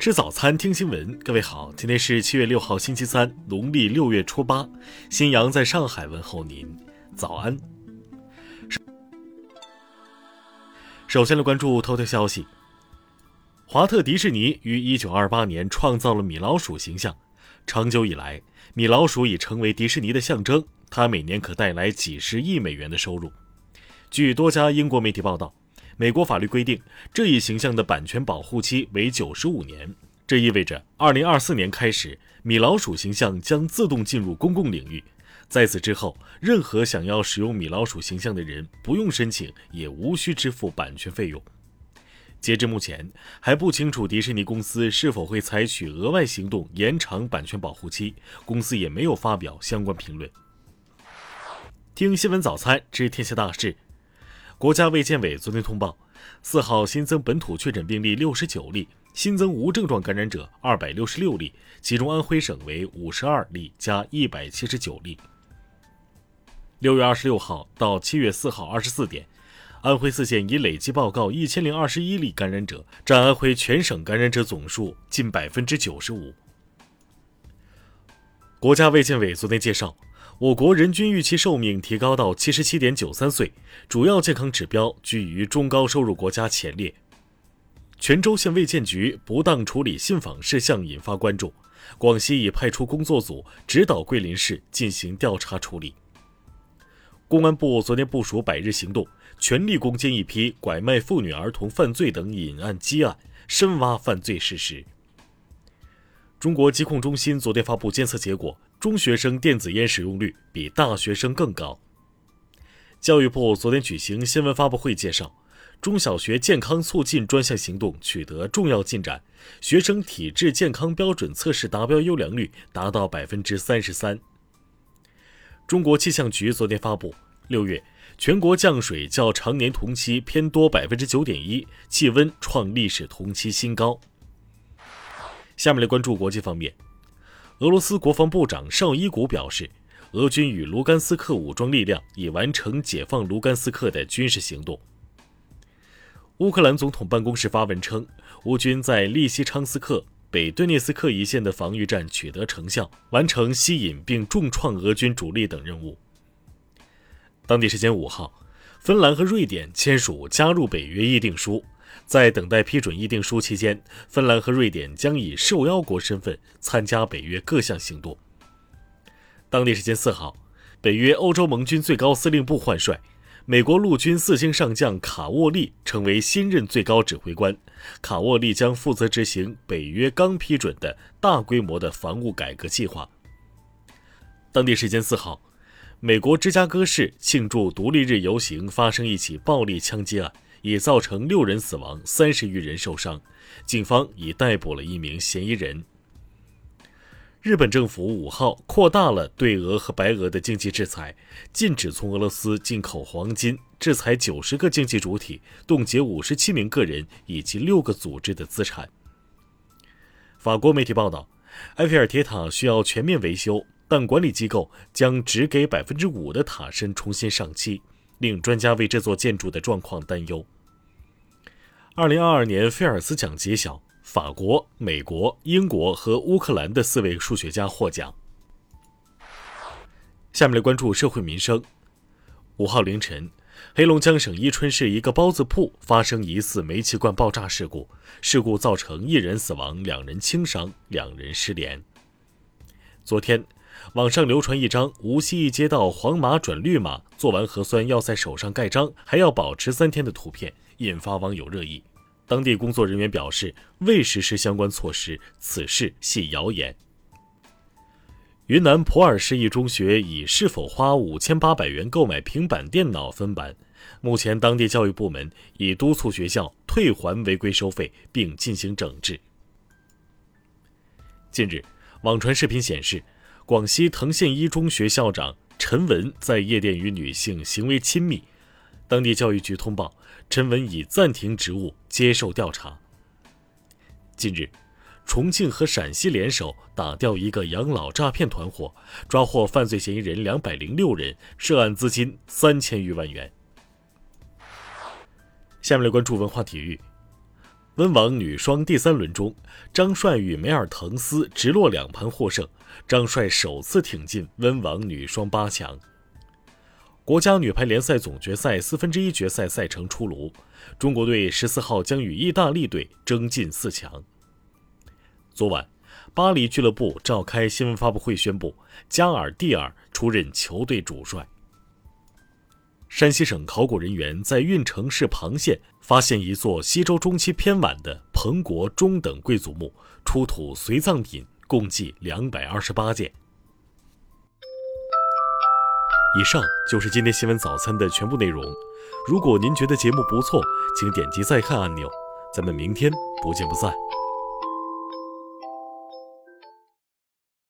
吃早餐，听新闻。各位好，今天是七月六号，星期三，农历六月初八。新阳在上海问候您，早安。首先来关注头条消息：华特迪士尼于一九二八年创造了米老鼠形象，长久以来，米老鼠已成为迪士尼的象征，它每年可带来几十亿美元的收入。据多家英国媒体报道。美国法律规定，这一形象的版权保护期为九十五年。这意味着，二零二四年开始，米老鼠形象将自动进入公共领域。在此之后，任何想要使用米老鼠形象的人不用申请，也无需支付版权费用。截至目前，还不清楚迪士尼公司是否会采取额外行动延长版权保护期，公司也没有发表相关评论。听新闻早餐知天下大事。国家卫健委昨天通报，四号新增本土确诊病例六十九例，新增无症状感染者二百六十六例，其中安徽省为五十二例加一百七十九例。六月二十六号到七月四号二十四点，安徽四县已累计报告一千零二十一例感染者，占安徽全省感染者总数近百分之九十五。国家卫健委昨天介绍。我国人均预期寿命提高到七十七点九三岁，主要健康指标居于中高收入国家前列。泉州县卫健局不当处理信访事项引发关注，广西已派出工作组指导桂林市进行调查处理。公安部昨天部署百日行动，全力攻坚一批拐卖妇女儿童犯罪等隐案积案，深挖犯罪事实。中国疾控中心昨天发布监测结果。中学生电子烟使用率比大学生更高。教育部昨天举行新闻发布会，介绍中小学健康促进专项行动取得重要进展，学生体质健康标准测试达标优良率达到百分之三十三。中国气象局昨天发布，六月全国降水较常年同期偏多百分之九点一，气温创历史同期新高。下面来关注国际方面。俄罗斯国防部长绍伊古表示，俄军与卢甘斯克武装力量已完成解放卢甘斯克的军事行动。乌克兰总统办公室发文称，乌军在利西昌斯克、北顿涅斯克一线的防御战取得成效，完成吸引并重创俄军主力等任务。当地时间五号，芬兰和瑞典签署加入北约议定书。在等待批准议定书期间，芬兰和瑞典将以受邀国身份参加北约各项行动。当地时间四号，北约欧洲盟军最高司令部换帅，美国陆军四星上将卡沃利成为新任最高指挥官。卡沃利将负责执行北约刚批准的大规模的防务改革计划。当地时间四号，美国芝加哥市庆祝独立日游行发生一起暴力枪击案。已造成六人死亡，三十余人受伤。警方已逮捕了一名嫌疑人。日本政府五号扩大了对俄和白俄的经济制裁，禁止从俄罗斯进口黄金，制裁九十个经济主体，冻结五十七名个人以及六个组织的资产。法国媒体报道，埃菲尔铁塔需要全面维修，但管理机构将只给百分之五的塔身重新上漆。令专家为这座建筑的状况担忧。二零二二年菲尔兹奖揭晓，法国、美国、英国和乌克兰的四位数学家获奖。下面来关注社会民生。五号凌晨，黑龙江省伊春市一个包子铺发生疑似煤气罐爆炸事故，事故造成一人死亡，两人轻伤，两人失联。昨天。网上流传一张无锡一街道黄码转绿码，做完核酸要在手上盖章，还要保持三天的图片，引发网友热议。当地工作人员表示未实施相关措施，此事系谣言。云南普洱市一中学以是否花五千八百元购买平板电脑分班，目前当地教育部门已督促学校退还违规收费，并进行整治。近日，网传视频显示。广西藤县一中学校长陈文在夜店与女性行为亲密，当地教育局通报，陈文已暂停职务接受调查。近日，重庆和陕西联手打掉一个养老诈骗团伙，抓获犯罪嫌疑人两百零六人，涉案资金三千余万元。下面来关注文化体育。温网女双第三轮中，张帅与梅尔滕斯直落两盘获胜，张帅首次挺进温网女双八强。国家女排联赛总决赛四分之一决赛赛程出炉，中国队十四号将与意大利队争进四强。昨晚，巴黎俱乐部召开新闻发布会，宣布加尔蒂尔出任球队主帅。山西省考古人员在运城市庞县发现一座西周中期偏晚的彭国中等贵族墓，出土随葬品共计两百二十八件。以上就是今天新闻早餐的全部内容。如果您觉得节目不错，请点击再看按钮。咱们明天不见不散。